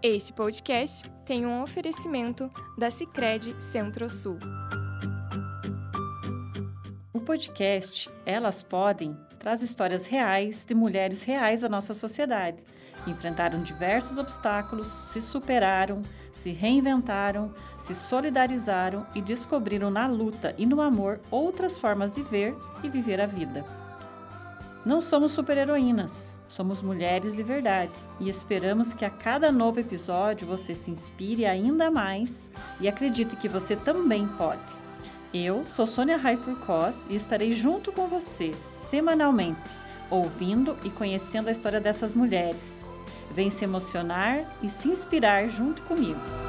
Este podcast tem um oferecimento da Cicred Centro-Sul. O podcast Elas Podem traz histórias reais de mulheres reais da nossa sociedade, que enfrentaram diversos obstáculos, se superaram, se reinventaram, se solidarizaram e descobriram na luta e no amor outras formas de ver e viver a vida. Não somos super-heroínas, somos mulheres de verdade e esperamos que a cada novo episódio você se inspire ainda mais e acredite que você também pode. Eu sou Sônia Raifurcos e estarei junto com você semanalmente, ouvindo e conhecendo a história dessas mulheres. Vem se emocionar e se inspirar junto comigo.